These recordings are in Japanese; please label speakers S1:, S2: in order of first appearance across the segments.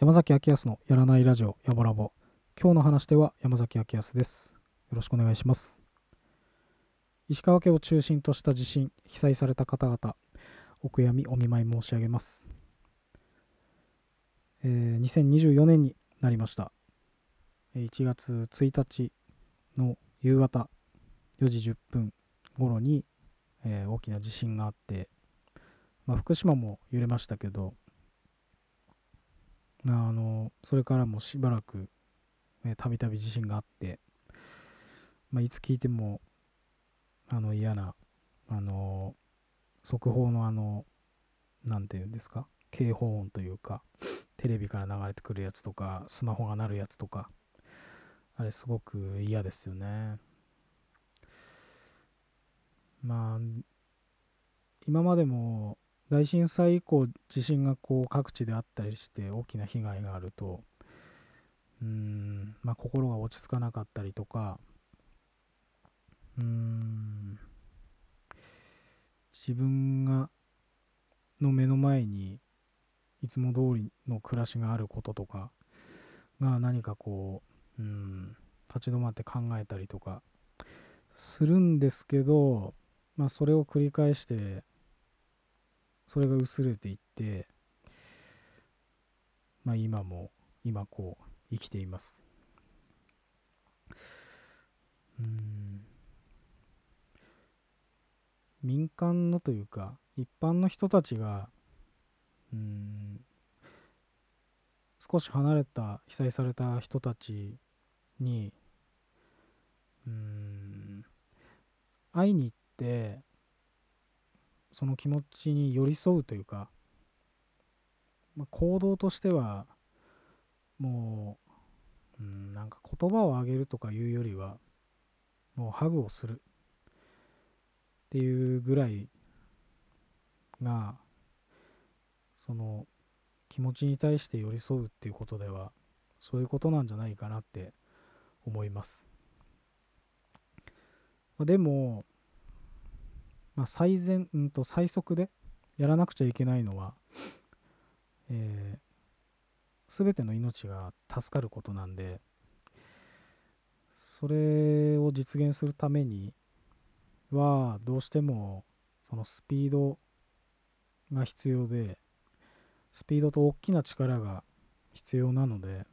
S1: 山崎明康のやらないラジオやぼラボ今日の話では山崎明康です。よろしくお願いします。石川家を中心とした地震被災された方々お悔やみお見舞い申し上げます、えー、2024年になりました。1月1日の夕方4時10分頃に、えー、大きな地震があって、まあ、福島も揺れましたけどあのそれからもしばらくたびたび地震があって、まあ、いつ聞いてもあの嫌なあの速報のあの何て言うんですか？警報音というかテレビから流れてくるやつとかスマホが鳴るやつとかあれすごく嫌ですよね。まあ今までも大震災以降地震がこう各地であったりして大きな被害があるとうんまあ心が落ち着かなかったりとかうん自分がの目の前にいつも通りの暮らしがあることとかが何かこううん立ち止まって考えたりとかするんですけどまあそれを繰り返してそれが薄れていって、まあ、今も今こう生きています。うん。民間のというか一般の人たちがうん。少し離れた被災された人たちにうん会いに行ってその気持ちに寄り添うというか、まあ、行動としてはもう、うん、なんか言葉をあげるとかいうよりはもうハグをするっていうぐらいがその気持ちに対して寄り添うっていうことではそういうことなんじゃないかなって思います。まあでもまあ、最善、んと最速でやらなくちゃいけないのは、えー、全ての命が助かることなんで、それを実現するためには、どうしてもそのスピードが必要で、スピードと大きな力が必要なので、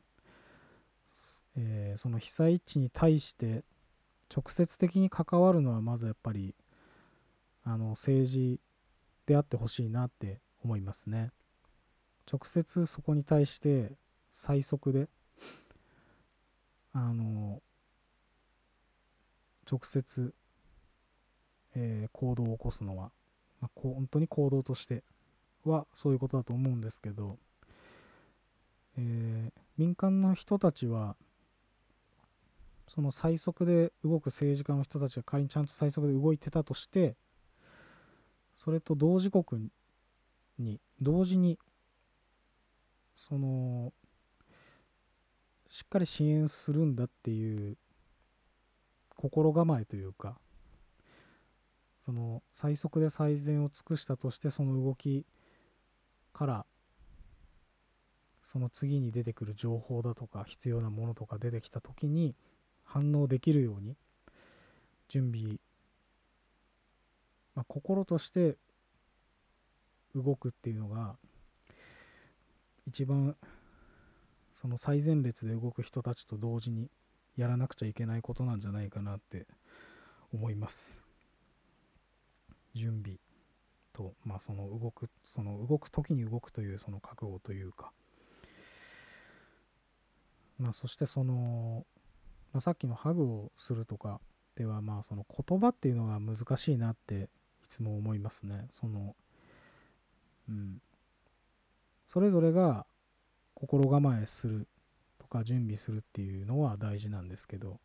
S1: えー、その被災地に対して直接的に関わるのはまずやっぱりあの政治であってほしいなって思いますね。直接そこに対して最速であの直接、えー、行動を起こすのは、まあ、こう本当に行動としてはそういうことだと思うんですけど、えー、民間の人たちはその最速で動く政治家の人たちが仮にちゃんと最速で動いてたとしてそれと同時刻に同時にそのしっかり支援するんだっていう心構えというかその最速で最善を尽くしたとしてその動きからその次に出てくる情報だとか必要なものとか出てきた時に反応できるように準備まあ、心として動くっていうのが一番その最前列で動く人たちと同時にやらなくちゃいけないことなんじゃないかなって思います。準備と、まあ、その動く、その動く時に動くというその覚悟というか、まあ、そしてその、まあ、さっきのハグをするとかでは、まあ、その言葉っていうのが難しいなっていつも思いますね。その、うん。それぞれが心構えするとか準備するっていうのは大事なんですけど、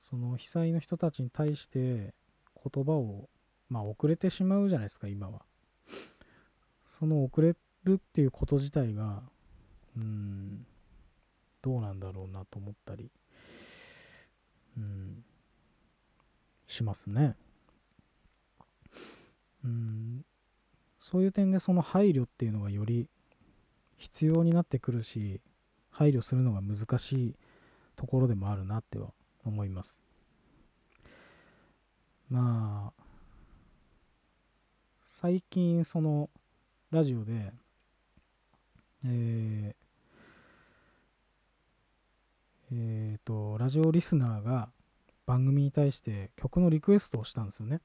S1: その被災の人たちに対して言葉を、まあ遅れてしまうじゃないですか、今は。その遅れるっていうこと自体がうんどうなんだろうなと思ったりうんしますね。うんそういう点でその配慮っていうのがより必要になってくるし配慮するのが難しいところでもあるなっては思います。まあ最近そのラジオでえーえーと、ラジオリスナーが番組に対して曲のリクエストをしたんですよね。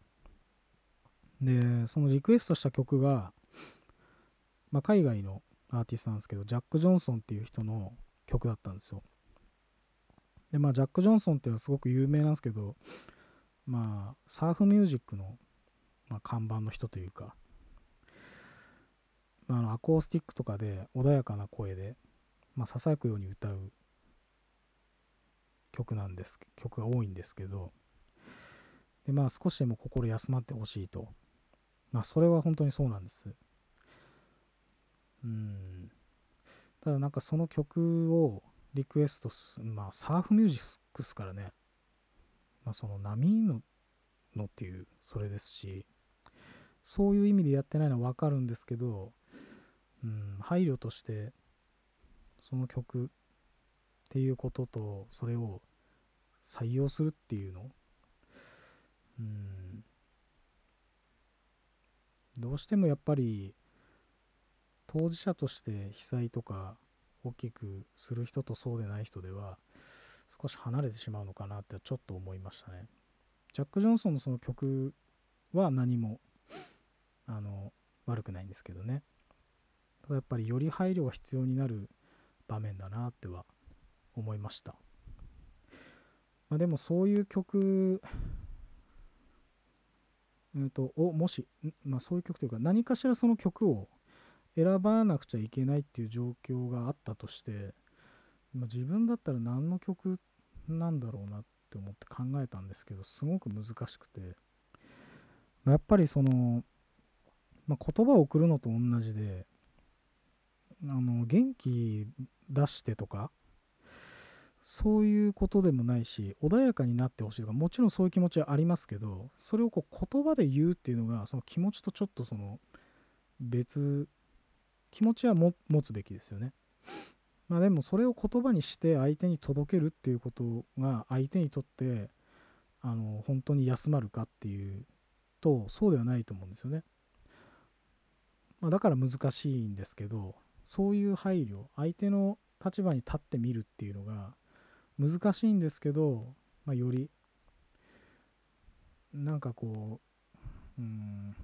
S1: で、そのリクエストした曲が、まあ、海外のアーティストなんですけど、ジャック・ジョンソンっていう人の曲だったんですよ。で、まあ、ジャック・ジョンソンっていうのはすごく有名なんですけど、まあ、サーフミュージックの、まあ、看板の人というか、まあ、のアコースティックとかで穏やかな声で、まあ、ささやくように歌う曲なんです曲が多いんですけどでまあ少しでも心休まってほしいと。まあそれは本当にそうなんです。うん。ただなんかその曲をリクエストすまあサーフミュージックスからねまあその波ののっていうそれですしそういう意味でやってないのは分かるんですけど、うん、配慮としてその曲っていうこととそれを採用するっていうのうんどうしてもやっぱり当事者として被災とか大きくする人とそうでない人では少し離れてしまうのかなってちょっと思いましたね。ジャック・ジョンソンのその曲は何もあの悪くないんですけどね。ただやっぱりより配慮が必要になる場面だなっては思いました。まあ、でもそういう曲、えと、をもし、まあ、そういう曲というか何かしらその曲を選ばなくちゃいけないっていう状況があったとして、まあ、自分だったら何の曲なんだろうなって思って考えたんですけどすごく難しくて、まあ、やっぱりその、まあ、言葉を送るのと同じであの元気出してとかそういうことでもないし穏やかになってほしいとかもちろんそういう気持ちはありますけどそれをこう言葉で言うっていうのがその気持ちとちょっとその別気持ちは持つべきですよね。まあでもそれを言葉にして相手に届けるっていうことが相手にとってあの本当に休まるかっていうとそうではないと思うんですよね。まあ、だから難しいんですけどそういう配慮相手の立場に立ってみるっていうのが難しいんですけど、まあ、よりなんかこううん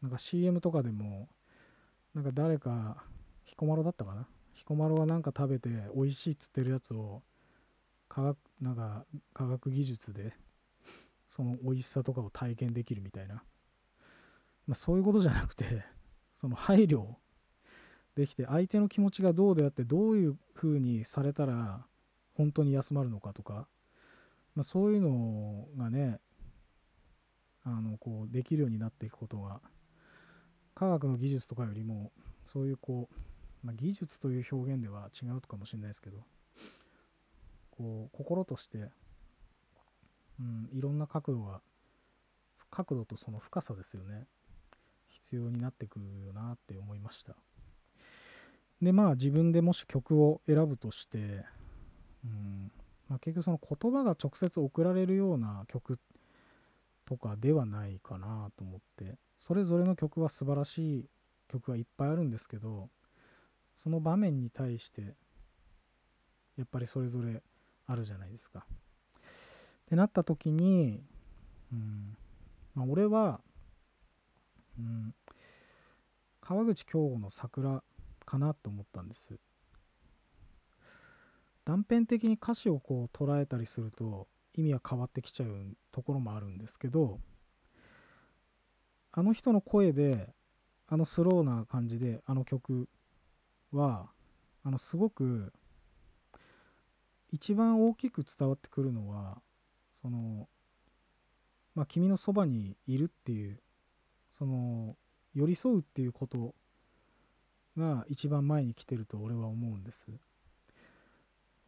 S1: なんか CM とかでもなんか誰か彦摩呂だったかな？彦摩呂はなんか食べて美味しいっつってるやつを科学なんか科学技術でその美味しさとかを体験できるみたいな、まあ、そういうことじゃなくてその配慮できて相手の気持ちがどうであってどういうふうにされたら本当に休まるのかとか、まあ、そういうのがねあのこうできるようになっていくことが科学の技術とかよりもそういうこう、まあ、技術という表現では違うかもしれないですけどこう心として、うん、いろんな角度が角度とその深さですよね。必要になってくるよなって思いましたでまあ自分でもし曲を選ぶとしてうんまあ、結局その言葉が直接送られるような曲とかではないかなと思ってそれぞれの曲は素晴らしい曲がいっぱいあるんですけどその場面に対してやっぱりそれぞれあるじゃないですか。ってなった時に、うんまあ、俺は、うん、川口京吾の桜かなと思ったんです。断片的に歌詞をこう捉えたりすると意味は変わってきちゃうところもあるんですけどあの人の声であのスローな感じであの曲はあのすごく一番大きく伝わってくるのはそのまあ君のそばにいるっていうその寄り添うっていうことが一番前に来てると俺は思うんです。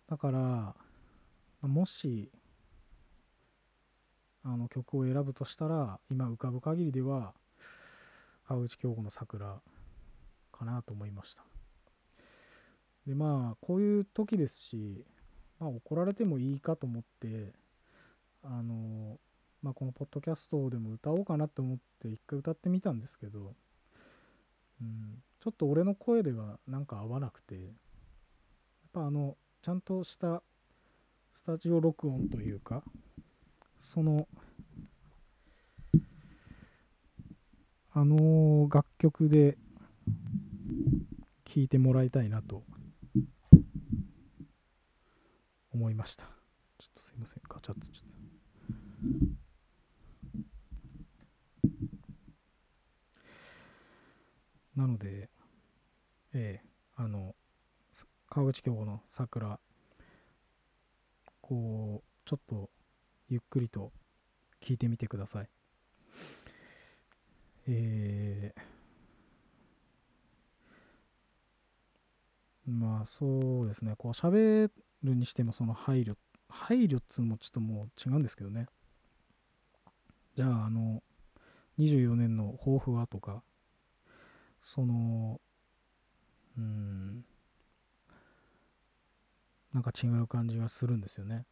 S1: だからもしあの曲を選ぶとしたら今浮かぶ限りでは川口京子の桜かなと思いました。でまあこういう時ですし、まあ、怒られてもいいかと思ってあのまあこのポッドキャストでも歌おうかなと思って一回歌ってみたんですけど、うん、ちょっと俺の声ではなんか合わなくてやっぱあのちゃんとしたスタジオ録音というかそのあの楽曲で聴いてもらいたいなと思いました。ちょっとすいません、ガチャッとちょっと。なので、ええあの、川口京子の桜、こう、ちょっとゆっくりと聞いてみてください。えー、まあそうですね、こう喋るにしてもその配慮、配慮っつうのもちょっともう違うんですけどね。じゃあ、あの、24年の抱負はとか、その、うん、なんか違う感じがするんですよね。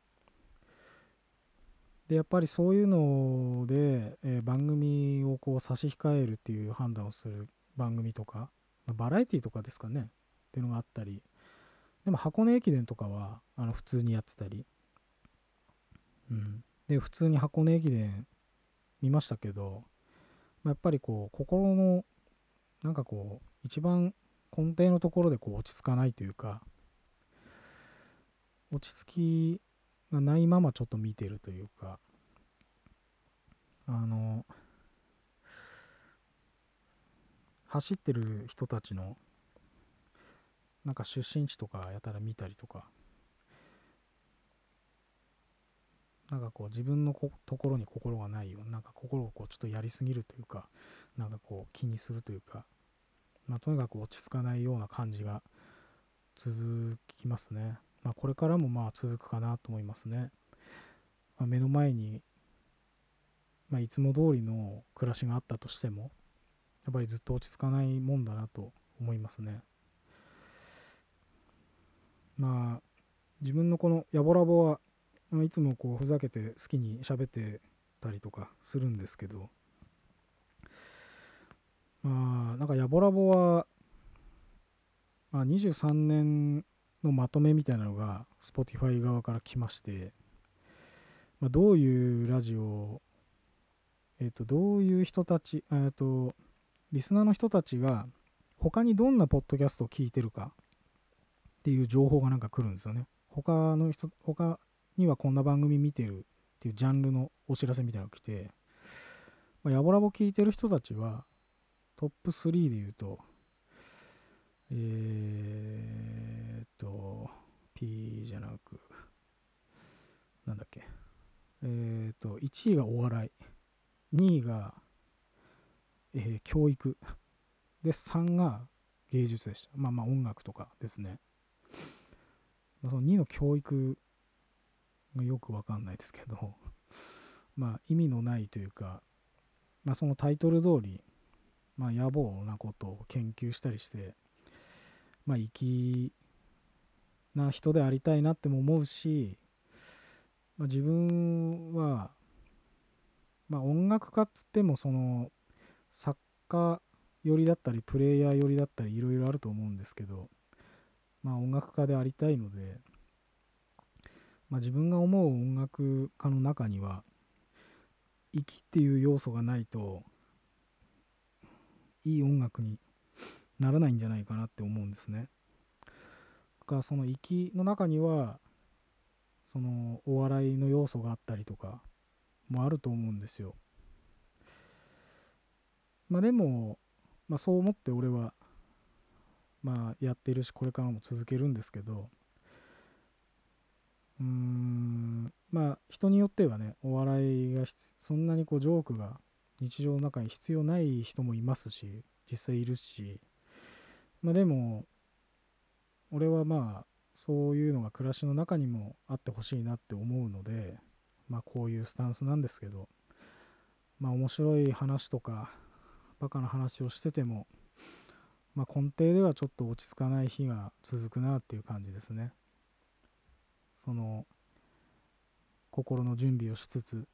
S1: でやっぱりそういうので、えー、番組をこう差し控えるっていう判断をする番組とか、まあ、バラエティとかですかね。っていうのがあったり。でも箱根駅伝とかはあの普通にやってたり、うん、で普通に箱根駅伝見ましたけど、まあ、やっぱりこう心のなんかこう一番根底のところでこう落ち着かないというか落ち着きがないままちょっと見てるというか、あの、走ってる人たちの、なんか出身地とかやたら見たりとか、なんかこう自分のところに心がないようなんか心をこうちょっとやりすぎるというか、なんかこう気にするというか、まあとにかく落ち着かないような感じが続きますね。まあ、これからもまあ続くかなと思いますね。まあ、目の前に、まあ、いつも通りの暮らしがあったとしても、やっぱりずっと落ち着かないもんだなと思いますね。まあ、自分のこのヤボラボは、まあ、いつもこうふざけて好きに喋ってたりとかするんですけど、まあ、なんかヤボラボは、まあ、23年のまとめみたいなのが Spotify 側から来まして、まあ、どういうラジオえっ、と、どういう人たち、えっ、と、リスナーの人たちが他にどんなポッドキャストを聞いてるかっていう情報がなんか来るんですよね。他の人、他にはこんな番組見てるっていうジャンルのお知らせみたいなのが来て、まあ、ヤボラボ聞いてる人たちはトップ3で言うと、えー、っと、P じゃなく、なんだっけ。えー、っと、1位がお笑い、2位が、えー、教育、で、3が芸術でした。まあまあ音楽とかですね。まあ、その2の教育よくわかんないですけど、まあ意味のないというか、まあそのタイトル通り、まあ野暮なことを研究したりして、まあ、粋な人でありたいなっても思うし、まあ、自分は、まあ、音楽家っつってもその作家寄りだったりプレイヤー寄りだったりいろいろあると思うんですけど、まあ、音楽家でありたいので、まあ、自分が思う音楽家の中には粋っていう要素がないといい音楽にならないんじゃないかなって思うんですね。がその生きの中にはそのお笑いの要素があったりとかもあると思うんですよ。まあでも、まあ、そう思って俺はまあやってるしこれからも続けるんですけどうーん。まあ人によってはねお笑いがそんなにこうジョークが日常の中に必要ない人もいますし実際いるし。まあでも俺はまあそういうのが暮らしの中にもあってほしいなって思うのでまあこういうスタンスなんですけどまあ面白い話とかバカな話をしててもまあ根底ではちょっと落ち着かない日が続くなっていう感じですね。その心の準備をしつつ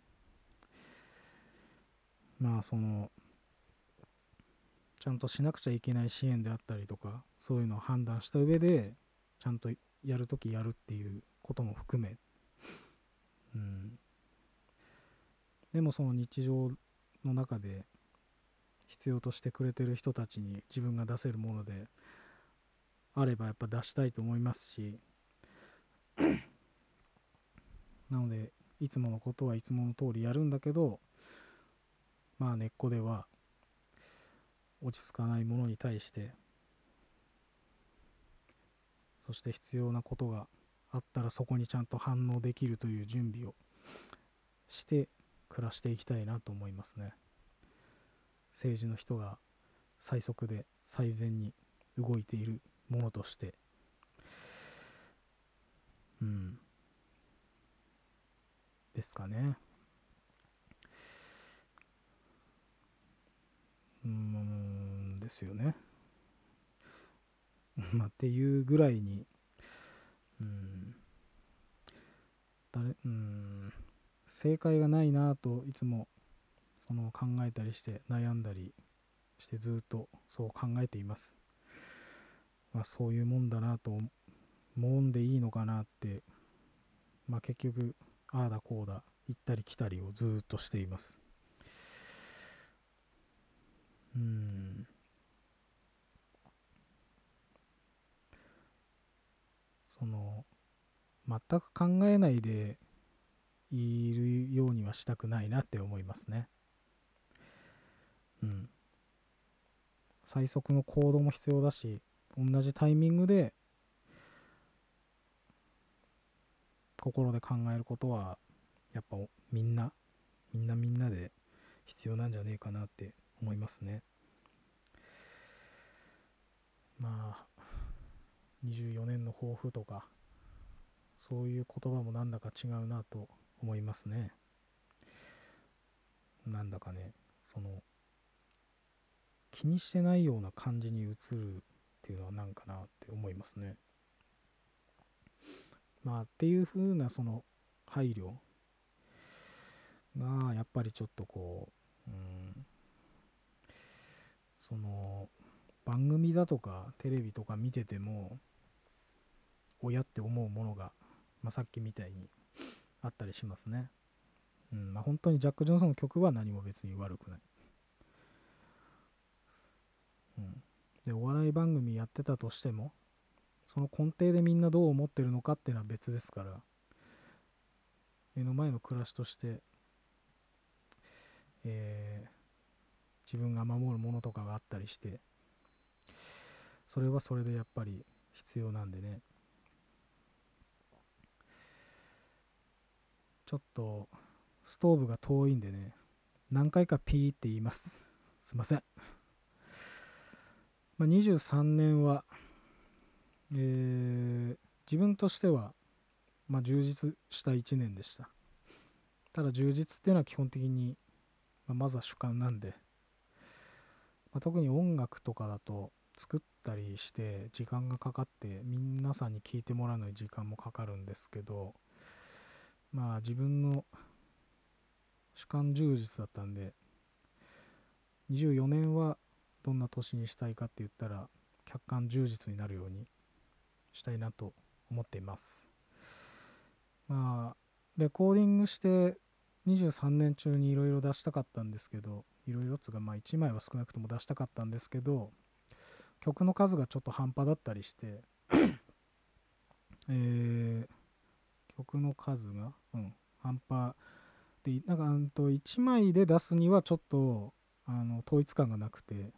S1: まあそのちゃんとしなくちゃいけない支援であったりとかそういうのを判断した上でちゃんとやるときやるっていうことも含め、うん、でもその日常の中で必要としてくれてる人たちに自分が出せるものであればやっぱ出したいと思いますしなのでいつものことはいつもの通りやるんだけどまあ根っこでは落ち着かないものに対してそして必要なことがあったらそこにちゃんと反応できるという準備をして暮らしていきたいなと思いますね。政治の人が最速で最善に動いているものとして。うん。ですかねうんですよね。まあ、っていうぐらいに、うん、誰、うん、正解がないなといつもその考えたりして悩んだりしてずっとそう考えています。まあ、そういうもんだなと思うんでいいのかなって、まあ、結局ああだこうだ行ったり来たりをずっとしています。うん。その、全く考えないでいるようにはしたくないなって思いますね。うん。最速の行動も必要だし、同じタイミングで心で考えることはやっぱみんなみんなみんなで必要なんじゃねえかなって思いますね。まあ、24年の抱負とか、そういう言葉もなんだか違うなと思いますね。なんだかね、その、気にしてないような感じに映るっていうのはなんかなって思いますね。まあ、っていう風なその配慮が、やっぱりちょっとこう、うん、その番組だとかテレビとか見てても親って思うものが、まあ、さっきみたいにあったりしますね。うんまあ、本当にジャック・ジョンソンの曲は何も別に悪くない。うん、でお笑い番組やってたとしてもその根底でみんなどう思ってるのかっていうのは別ですから目の前の暮らしとして、えー自分が守るものとかがあったりしてそれはそれでやっぱり必要なんでね。ちょっとストーブが遠いんでね何回かピーって言います。すいません、まあ、23年はえー、自分としては、まあ、充実した1年でした。ただ充実っていうのは基本的に、まあ、まずは主観なんでまあ、特に音楽とかだと作ったりして時間がかかって皆さんに聴いてもらうのに時間もかかるんですけどまあ自分の主観充実だったんで24年はどんな年にしたいかって言ったら客観充実になるようにしたいなと思っています。まあレコーディングして23年中にいろいろ出したかったんですけどいろいろつが、まあ1枚は少なくとも出したかったんですけど、曲の数がちょっと半端だったりしてえー、曲の数が、うん、半端で、なんか、1枚で出すにはちょっと、あの、統一感がなくて、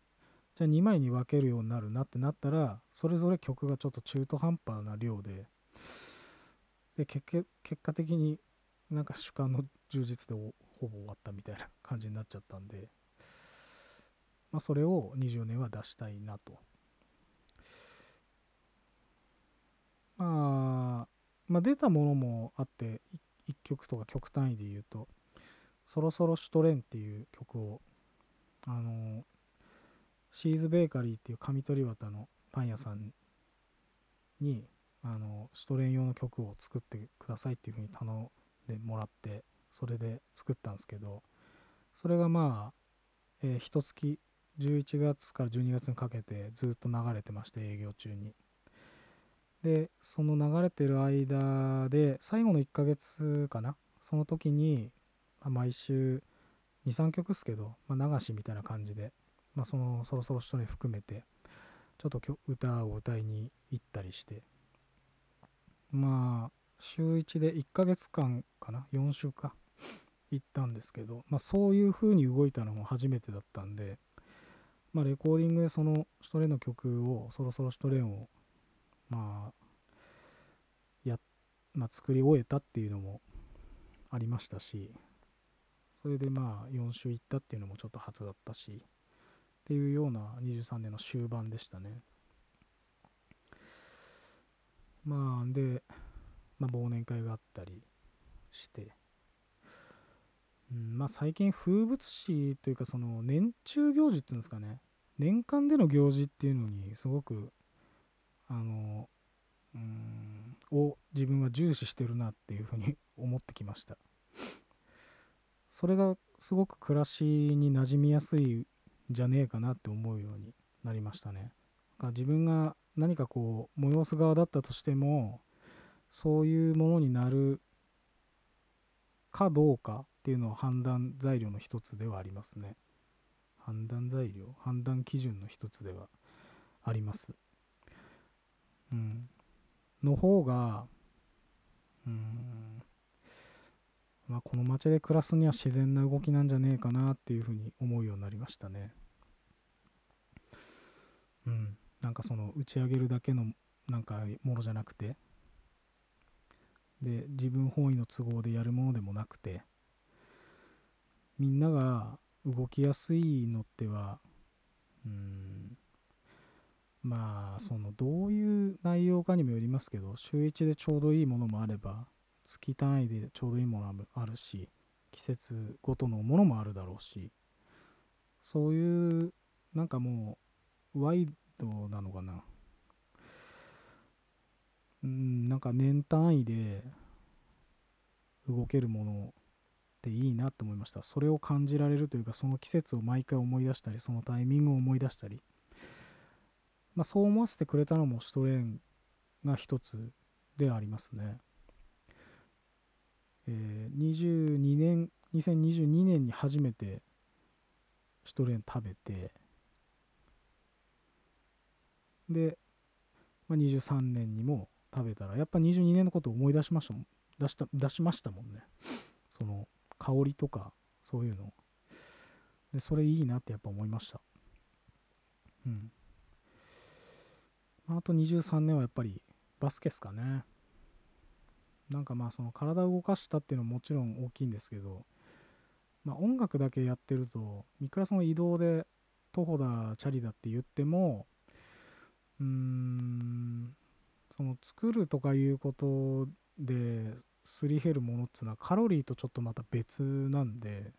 S1: じゃあ2枚に分けるようになるなってなったら、それぞれ曲がちょっと中途半端な量で、で、結果的になんか主観の充実でほぼ終わったみたいな感じになっちゃったんで、まあ、それを20年は出したいなと。まあ、まあ、出たものもあって1曲とか曲単位で言うと「そろそろシュトレン」っていう曲をあのシーズベーカリーっていう上鳥綿のパン屋さんにあのシュトレン用の曲を作ってくださいっていうふうに頼んでもらってそれで作ったんですけどそれがまあ、えー、1月11月から12月にかけてずっと流れてまして営業中に。でその流れてる間で最後の1ヶ月かなその時に、まあ、毎週23曲っすけど、まあ、流しみたいな感じで、まあ、そのそろそろ人に含めてちょっと歌を歌いに行ったりして。まあ週1で1ヶ月間かな？4週か？行ったんですけど、まあ、そういう風に動いたのも初めてだったんで、まあ、レコーディングでそのシトレンの曲をそろそろシュトレンをまあや、まあ、作り終えたっていうのもありましたしそれでまあ4週行ったっていうのもちょっと初だったし。っていうような23年の終盤でしたね。まあで、まあ、忘年会があったりして。うんまあ、最近風物詩というかその年中行事っていうんですかね。年間での行事っていうのにすごくあのうんを自分は重視してるなっていうふうに 思ってきました。それがすごく暮らしに馴染みやすいじゃねえかなって思うようになりましたね自分が何かこう催す側だったとしてもそういうものになるかどうかっていうのは判断材料の一つではありますね。判断材料判断基準の一つではあります。うん。の方が、うん、まあ、この街で暮らすには自然な動きなんじゃねえかなっていうふうに思うようになりましたね。うん。なんかその打ち上げるだけのなんかものじゃなくて、で自分本位の都合でやるものでもなくてみんなが動きやすいのってはうんまあそのどういう内容かにもよりますけど週1でちょうどいいものもあれば月単位でちょうどいいものもあるし季節ごとのものもあるだろうしそういうなんかもうワイドなのかな？うんなんか年単位で動けるものっていいなと思いました。それを感じられるというかその季節を毎回思い出したりそのタイミングを思い出したり、まあ、そう思わせてくれたのもシュトレーンが一つでありますね、えー、22年2022年に初めてシュトレーン食べてで、まあ、23年にも食べたらやっぱ22年のことを思い出しましたもん。出した出しましたもんね。その香りとかそういうの。でそれいいなってやっぱ思いました。うん。あと23年はやっぱりバスケっすかね。なんかまあその体を動かしたっていうのはもちろん大きいんですけどまあ音楽だけやってるといくらその移動で徒歩だチャリだって言ってもうーんその作るとかいうことですり減るものっていうのはカロリーとちょっとまた別なんで、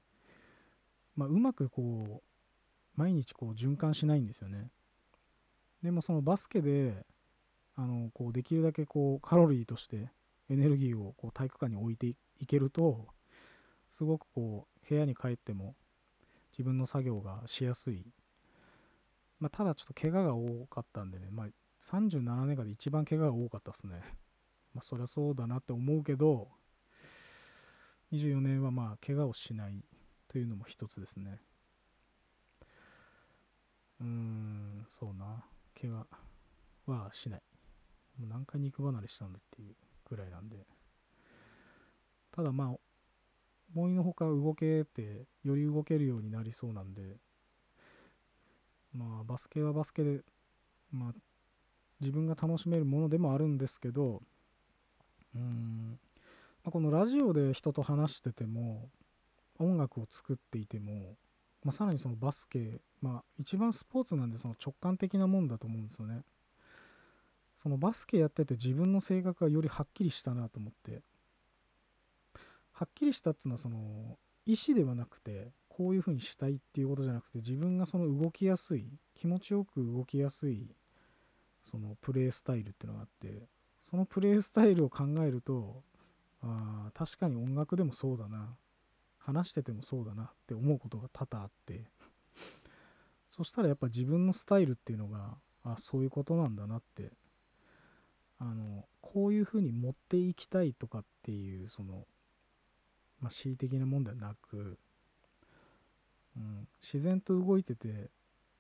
S1: まあ、うまくこう毎日こう循環しないんですよね。でもそのバスケであのこうできるだけこうカロリーとしてエネルギーをこう体育館に置いていけるとすごくこう部屋に帰っても自分の作業がしやすい、まあ、ただちょっと怪我が多かったんでね、まあ、37年間で一番怪我が多かったですね。まあ、そりゃそうだなって思うけど、24年はまあ、怪我をしないというのも一つですね。うーん、そうな。怪我はしない。もう何回肉離れしたんだっていうぐらいなんで。ただまあ、思いのほか動けて、より動けるようになりそうなんで、まあ、バスケはバスケで、まあ、自分が楽しめるものでもあるんですけどうん、まあ、このラジオで人と話してても音楽を作っていても、まあ、さらにそのバスケ、まあ、一番スポーツなんでその直感的なもんだと思うんですよね。そのバスケやってて自分の性格がよりはっきりしたなと思って。はっきりしたっつうのはその意思ではなくてこういうふうにしたいっていうことじゃなくて自分がその動きやすい気持ちよく動きやすいそのプレースタイルっていうのがあってそのプレースタイルを考えるとあ確かに音楽でもそうだな話しててもそうだなって思うことが多々あって。そしたらやっぱ自分のスタイルっていうのがあそういうことなんだなってあのこういうふうに持っていきたいとかっていうその、まあ、恣意的なもんではなく、うん、自然と動いてて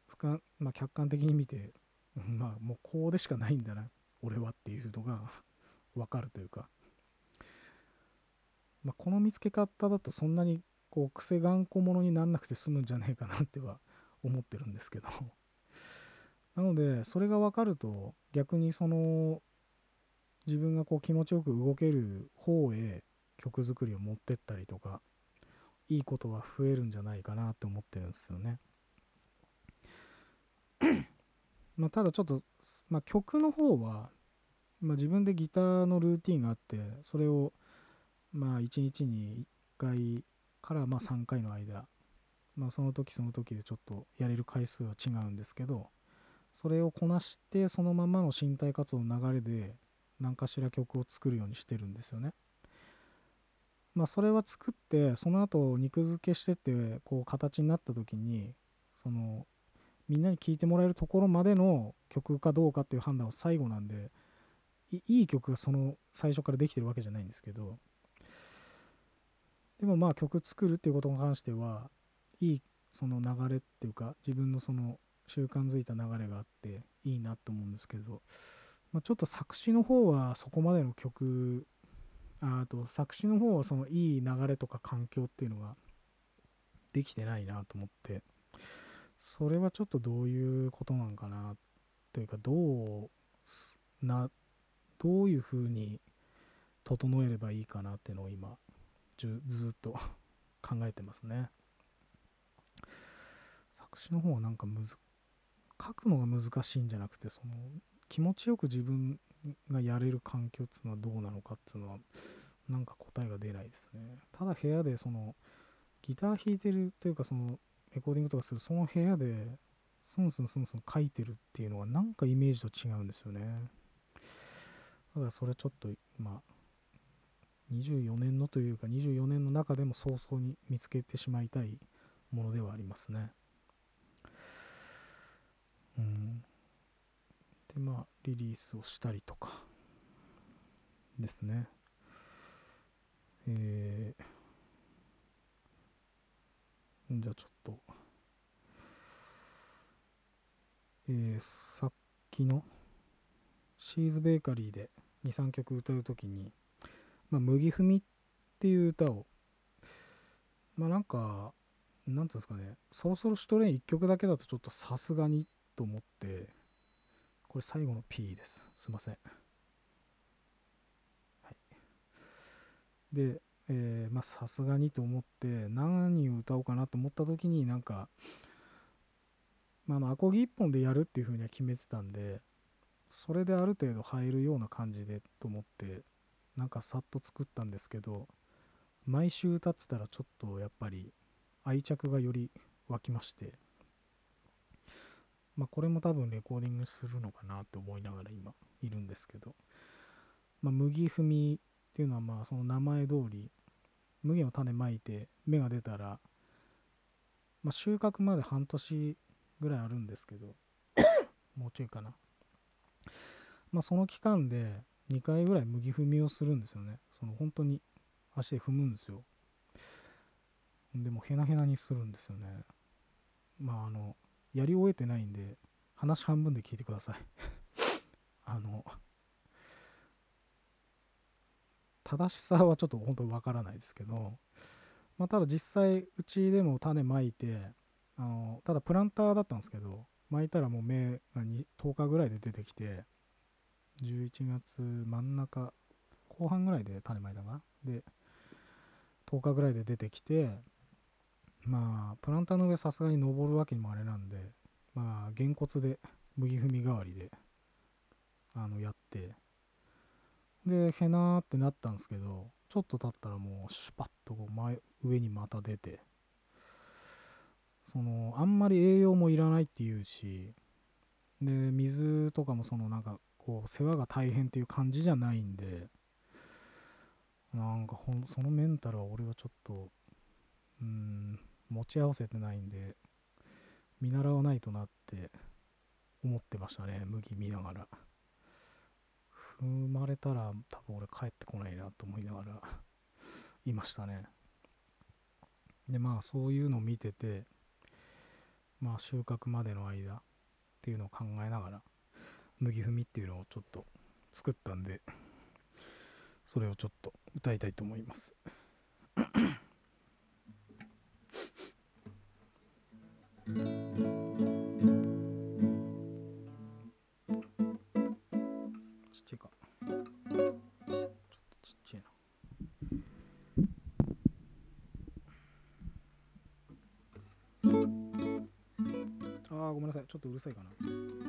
S1: 俯瞰、まあ、客観的に見て、まあもうこうでしかないんだな俺はっていうのが 分かるというか。まあ、この見つけ方だとそんなにこう癖頑固者になんなくて済むんじゃねえかなっては思ってるんですけど。なのでそれが分かると逆にその自分がこう気持ちよく動ける方へ曲作りを持ってったりとかいいことが増えるんじゃないかなって思ってるんですよね。まあただちょっと、まあ、曲の方は、まあ、自分でギターのルーティンがあってそれをまあ1日に1回からまあ3回の間、まあその時その時でちょっとやれる回数は違うんですけど、それをこなしてそのままの身体活動の流れで何かしら曲を作るようにしてるんですよね。まあそれは作ってその後肉付けしてってこう形になった時にそのみんなに聴いてもらえるところまでの曲かどうかっていう判断は最後なんでいい曲がその最初からできてるわけじゃないんですけどでもまあ曲作るっていうことに関してはいいその流れっていうか自分のその習慣づいた流れがあっていいなと思うんですけど、まあ、ちょっと作詞の方はそこまでの曲あと作詞の方はそのいい流れとか環境っていうのができてないなと思ってそれはちょっとどういうことなんかなというかどうなどういうふうに整えればいいかなっていうのを今ずずっと 考えてますね。作詞の方はなんかむず書くのが難しいんじゃなくてその気持ちよく自分がやれる環境っていうのはどうなのかっていうのはなんか答えが出ないですね。ただ部屋でそのギター弾いてるというかそのレコーディングとかするその部屋でスンスンスンスン書いてるっていうのはなんかイメージと違うんですよね。だからそれちょっとまあ24年のというか24年の中でも早々に見つけてしまいたいものではありますね。うん。でまあリリースをしたりとかですね。えー、じゃあちょっと、えー、さっきのシーズベーカリーで2、3曲歌うときに、まあ、麦踏みっていう歌を、まあなんか、なんつうんですかね、そろそろシュトレイン1曲だけだとちょっとさすがにと思って、これ最後の P です。すいません。はい。で、えー、まあさすがにと思って、何を歌おうかなと思った時になんか、まあの、アコギ1本でやるっていう風には決めてたんで、それである程度入るような感じでと思って、なんかさっと作ったんですけど毎週歌ってたらちょっとやっぱり愛着がより湧きましてまあこれも多分レコーディングするのかなって思いながら今いるんですけどまあ麦踏みっていうのはまあその名前通り麦の種まいて芽が出たらまあ収穫まで半年ぐらいあるんですけど もうちょいかなまあその期間で2回ぐらい麦踏みをするんですよね。その本当に足で踏むんですよ。でもヘナヘナにするんですよね。まああの、やり終えてないんで、話半分で聞いてください あの、正しさはちょっと本当わからないですけど、まあ、ただ実際うちでも種まいて、あのただプランターだったんですけど、巻いたらもう芽が10日ぐらいで出てきて、11月真ん中、後半ぐらいで種まいたかな。で、10日ぐらいで出てきて、まあ、プランターの上さすがに登るわけにもあれなんで、まあ、げんこつで麦踏み代わりで、あの、やってでへなーってなったんですけどちょっと経ったらもうシュパッとこう前上にまた出てそのあんまり栄養もいらないっていうしで水とかもそのなんかこう世話が大変っていう感じじゃないんでなんかほんそのメンタルは俺はちょっとうん持ち合わせてないんで見習わないとなって思ってましたね麦見ながら。踏まれたら多分俺帰ってこないなと思いながらいましたね。でまあそういうのを見ててまあ収穫までの間っていうのを考えながら麦踏みっていうのをちょっと作ったんでそれをちょっと歌いたいと思います。ちっちゃいか。ちょっとちっちゃいな。あーごめんなさい。ちょっとうるさいかな。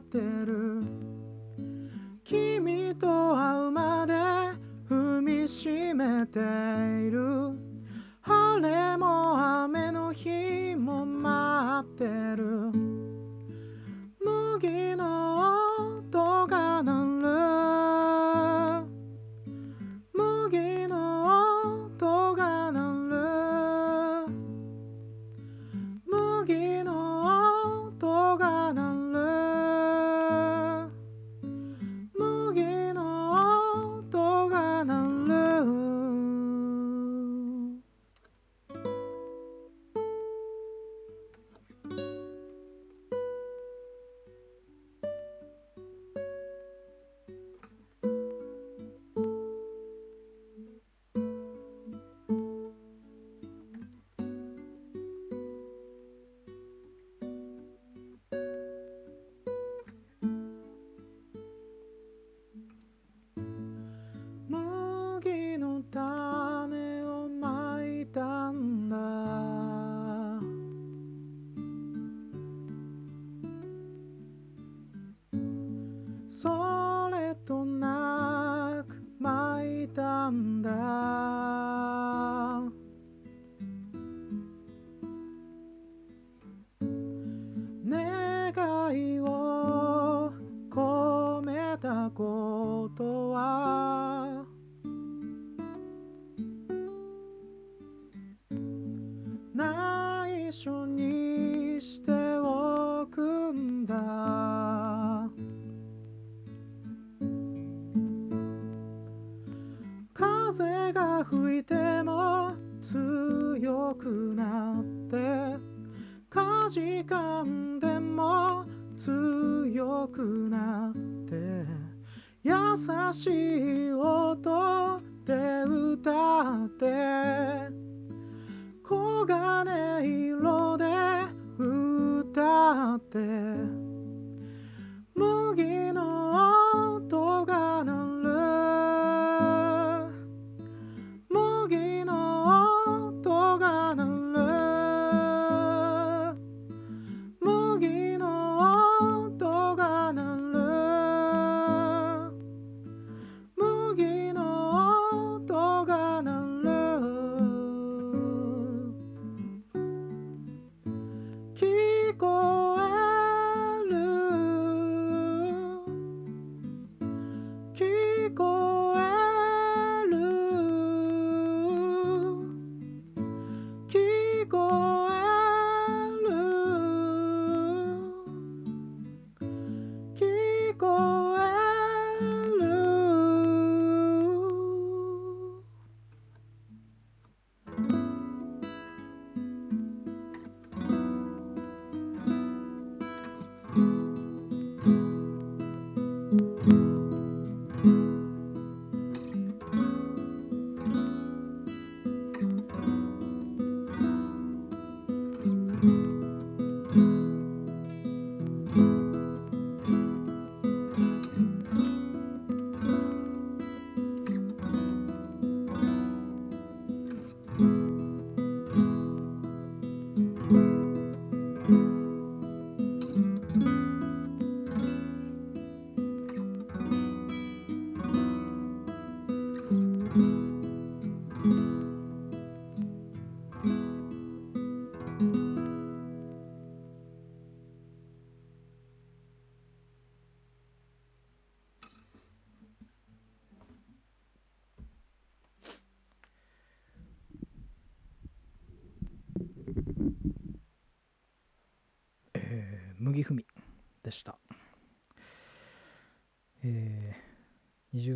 S1: ってる。君と会うまで踏みしめている。それとなく巻いたんだ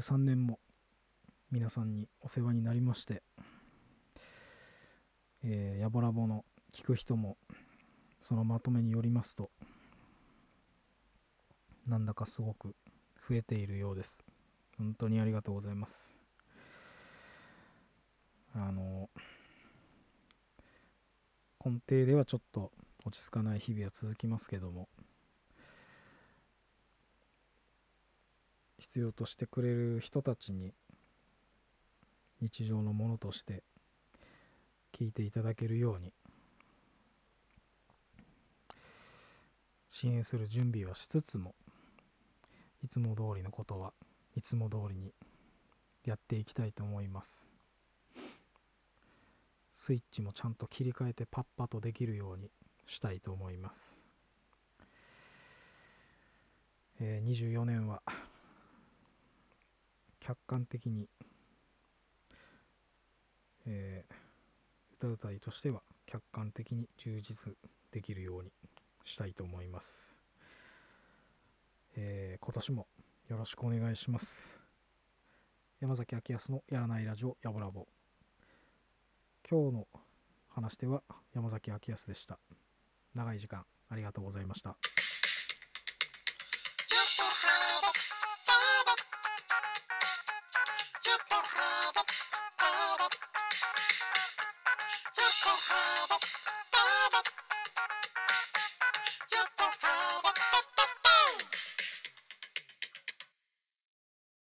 S1: 2023年も皆さんにお世話になりまして、えー、やぼらぼの聞く人もそのまとめによりますとなんだかすごく増えているようです。本当にありがとうございます。あの根底ではちょっと落ち着かない日々は続きますけども必要としてくれる人たちに日常のものとして聞いていただけるように支援する準備はしつつもいつも通りのことはいつも通りにやっていきたいと思いますスイッチもちゃんと切り替えてパッパとできるようにしたいと思います。えー、24年は客観的に、えー、歌うたいとしては客観的に充実できるようにしたいと思います。えー、今年もよろしくお願いします。山崎明康のやらないラジオやぼらぼ。今日の話し手は山崎明康でした。長い時間ありがとうございました。